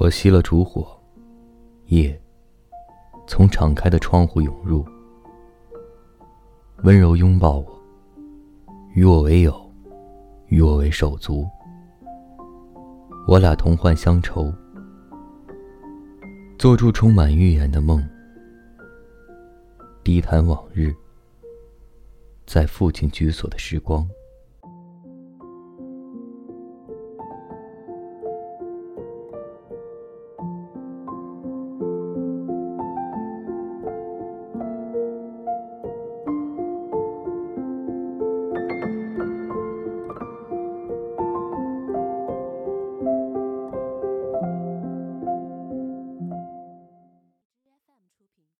我熄了烛火，夜从敞开的窗户涌入，温柔拥抱我，与我为友，与我为手足，我俩同患乡愁，做出充满预言的梦，低谈往日，在父亲居所的时光。